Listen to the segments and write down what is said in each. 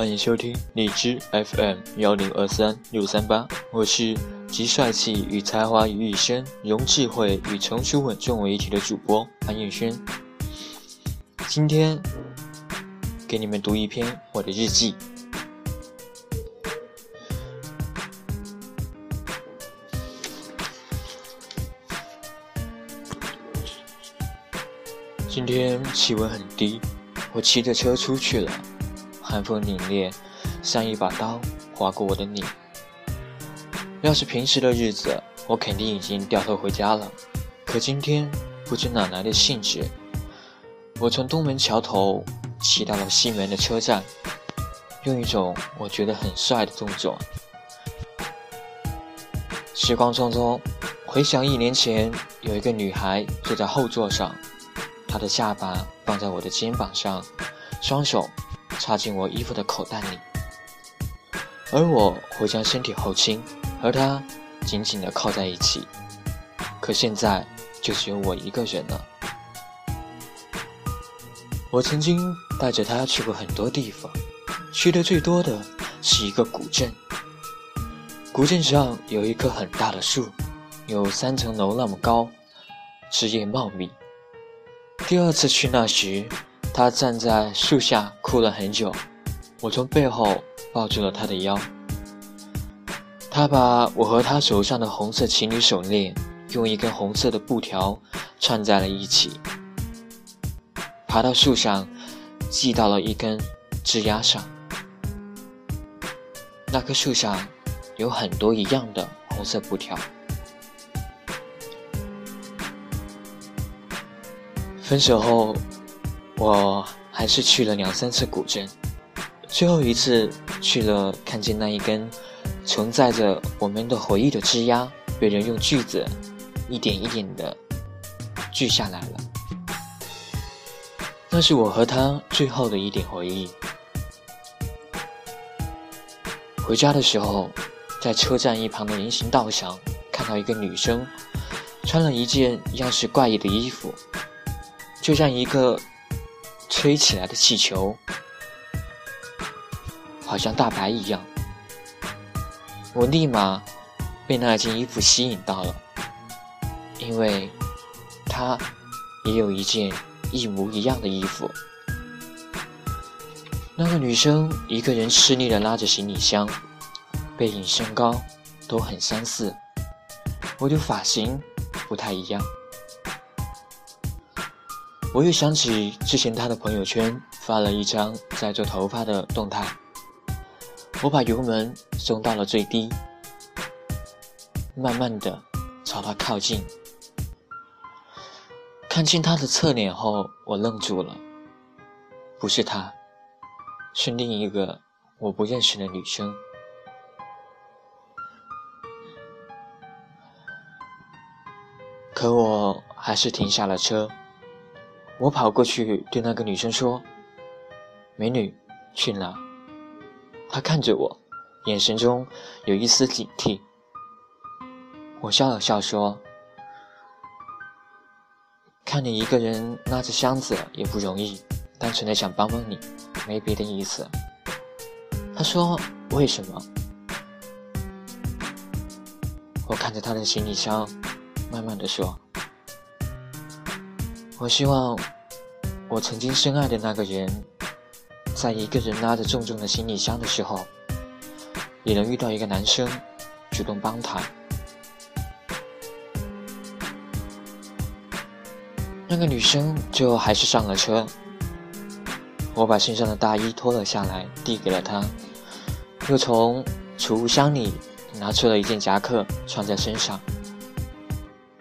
欢迎收听荔枝 FM 幺零二三六三八，我是集帅气与才华于一身，融智慧与成熟稳重为一体的主播潘彦轩。今天给你们读一篇我的日记。今天气温很低，我骑着车出去了，寒风凛冽，像一把刀划过我的脸。要是平时的日子，我肯定已经掉头回家了。可今天不知哪来的兴致，我从东门桥头骑到了西门的车站，用一种我觉得很帅的动作。时光匆匆，回想一年前，有一个女孩坐在后座上。她的下巴放在我的肩膀上，双手插进我衣服的口袋里，而我会将身体后倾，和他紧紧地靠在一起。可现在就只有我一个人了。我曾经带着他去过很多地方，去的最多的是一个古镇。古镇上有一棵很大的树，有三层楼那么高，枝叶茂密。第二次去那时，他站在树下哭了很久。我从背后抱住了他的腰。他把我和他手上的红色情侣手链用一根红色的布条串在了一起，爬到树上，系到了一根枝丫上。那棵树上有很多一样的红色布条。分手后，我还是去了两三次古镇，最后一次去了，看见那一根承载着我们的回忆的枝丫被人用锯子一点一点的锯下来了。那是我和他最后的一点回忆。回家的时候，在车站一旁的人行道上看到一个女生，穿了一件样式怪异的衣服。就像一个吹起来的气球，好像大白一样。我立马被那件衣服吸引到了，因为他也有一件一模一样的衣服。那个女生一个人吃力的拉着行李箱，背影、身高都很相似，我的发型不太一样。我又想起之前他的朋友圈发了一张在做头发的动态，我把油门松到了最低，慢慢的朝他靠近。看清他的侧脸后，我愣住了，不是他，是另一个我不认识的女生。可我还是停下了车。我跑过去对那个女生说：“美女，去哪？”她看着我，眼神中有一丝警惕。我笑了笑说：“看你一个人拉着箱子也不容易，单纯的想帮帮你，没别的意思。”她说：“为什么？”我看着她的行李箱，慢慢的说。我希望，我曾经深爱的那个人，在一个人拉着重重的行李箱的时候，也能遇到一个男生，主动帮他。那个女生最后还是上了车。我把身上的大衣脱了下来，递给了她，又从储物箱里拿出了一件夹克穿在身上。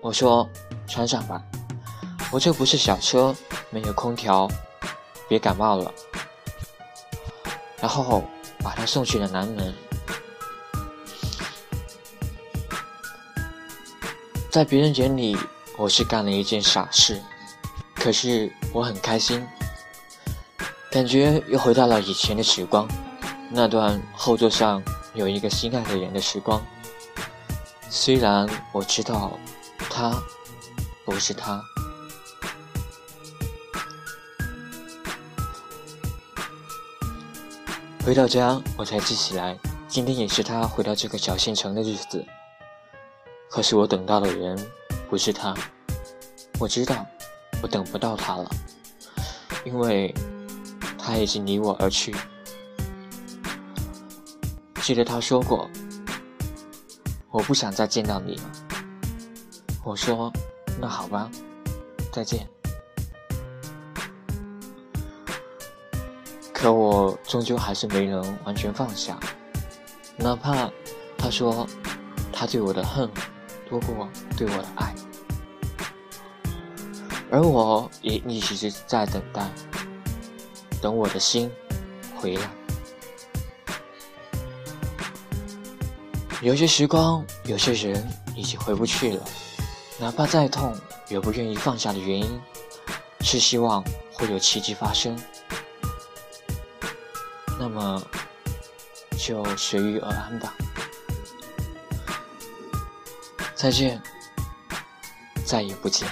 我说：“穿上吧。”我这不是小车，没有空调，别感冒了。然后把他送去了南门。在别人眼里，我是干了一件傻事，可是我很开心，感觉又回到了以前的时光，那段后座上有一个心爱的人的时光。虽然我知道，他不是他。回到家，我才记起来，今天也是他回到这个小县城的日子。可是我等到的人不是他，我知道我等不到他了，因为他已经离我而去。记得他说过：“我不想再见到你了。”我说：“那好吧，再见。”可我终究还是没能完全放下，哪怕他说他对我的恨多过对我的爱，而我也一直在等待，等我的心回来。有些时光，有些人已经回不去了，哪怕再痛，也不愿意放下的原因，是希望会有奇迹发生。那么，就随遇而安吧。再见，再也不见。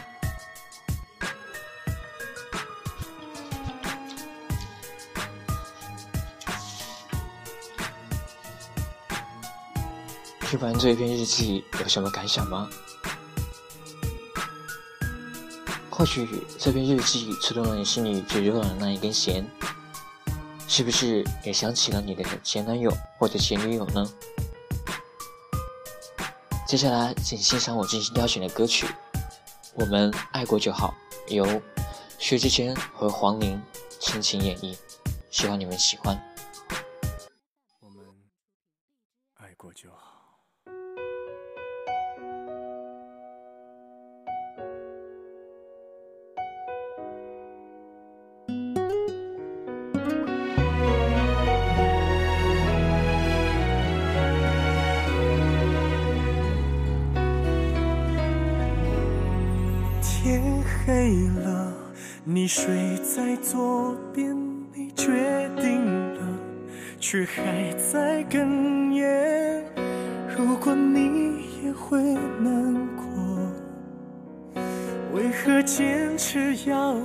听完这篇日记，有什么感想吗？或许这篇日记触动了你心里最柔软的那一根弦。是不是也想起了你的前男友或者前女友呢？接下来，请欣赏我精心挑选的歌曲《我们爱过就好》，由薛之谦和黄龄深情演绎，希望你们喜欢。黑了，你睡在左边，你决定了，却还在哽咽。如果你也会难过，为何坚持要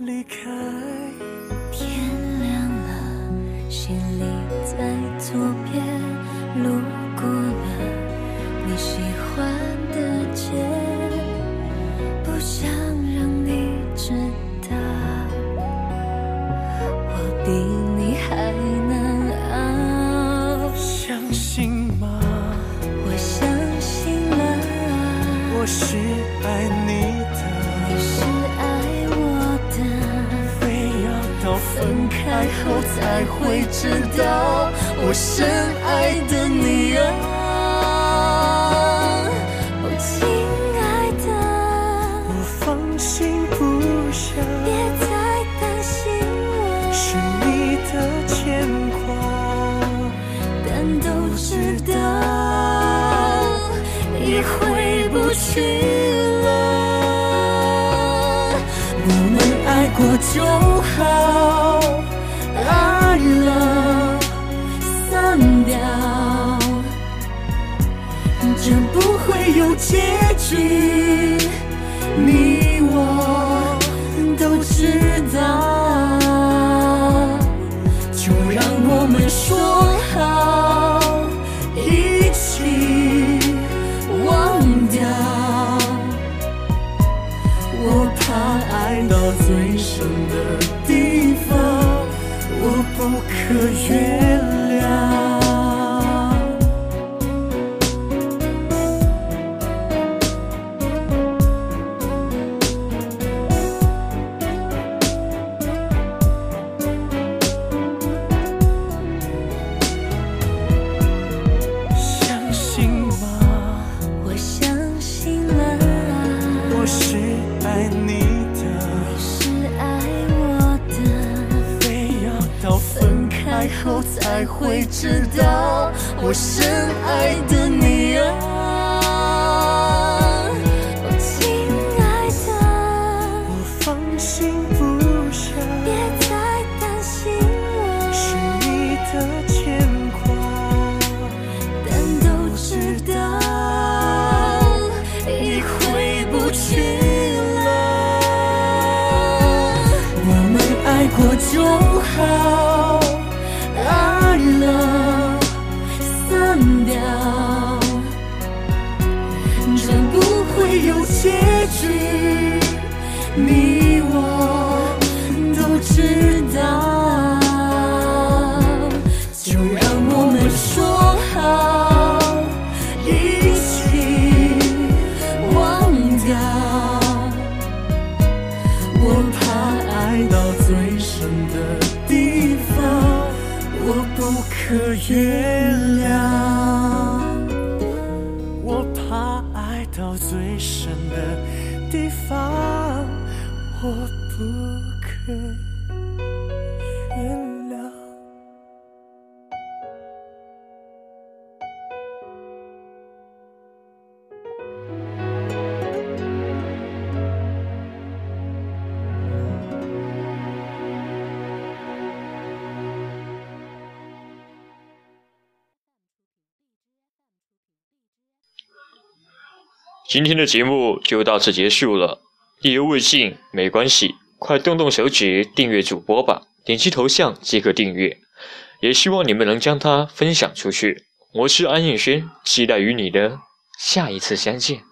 离开？天亮了，行李在左边，路比你还难熬。相信吗？我相信了。我是爱你的，你是爱我的。非要到分开后才会知道，我深爱的你啊。们爱过就好，爱了散掉，这不会有结局，你我都知道，就让我们说好。不我深爱的你啊，亲爱的，我放心不下，别再担心了，是你的牵挂，但都知道已回不去了，我们爱过就好。爱了结局，你我都知道。就让我们说好，一起忘掉。我怕爱到最深的地方，我不可原谅。我不可原谅。今天的节目就到此结束了，意犹未尽没关系，快动动手指订阅主播吧，点击头像即可订阅。也希望你们能将它分享出去。我是安逸轩，期待与你的下一次相见。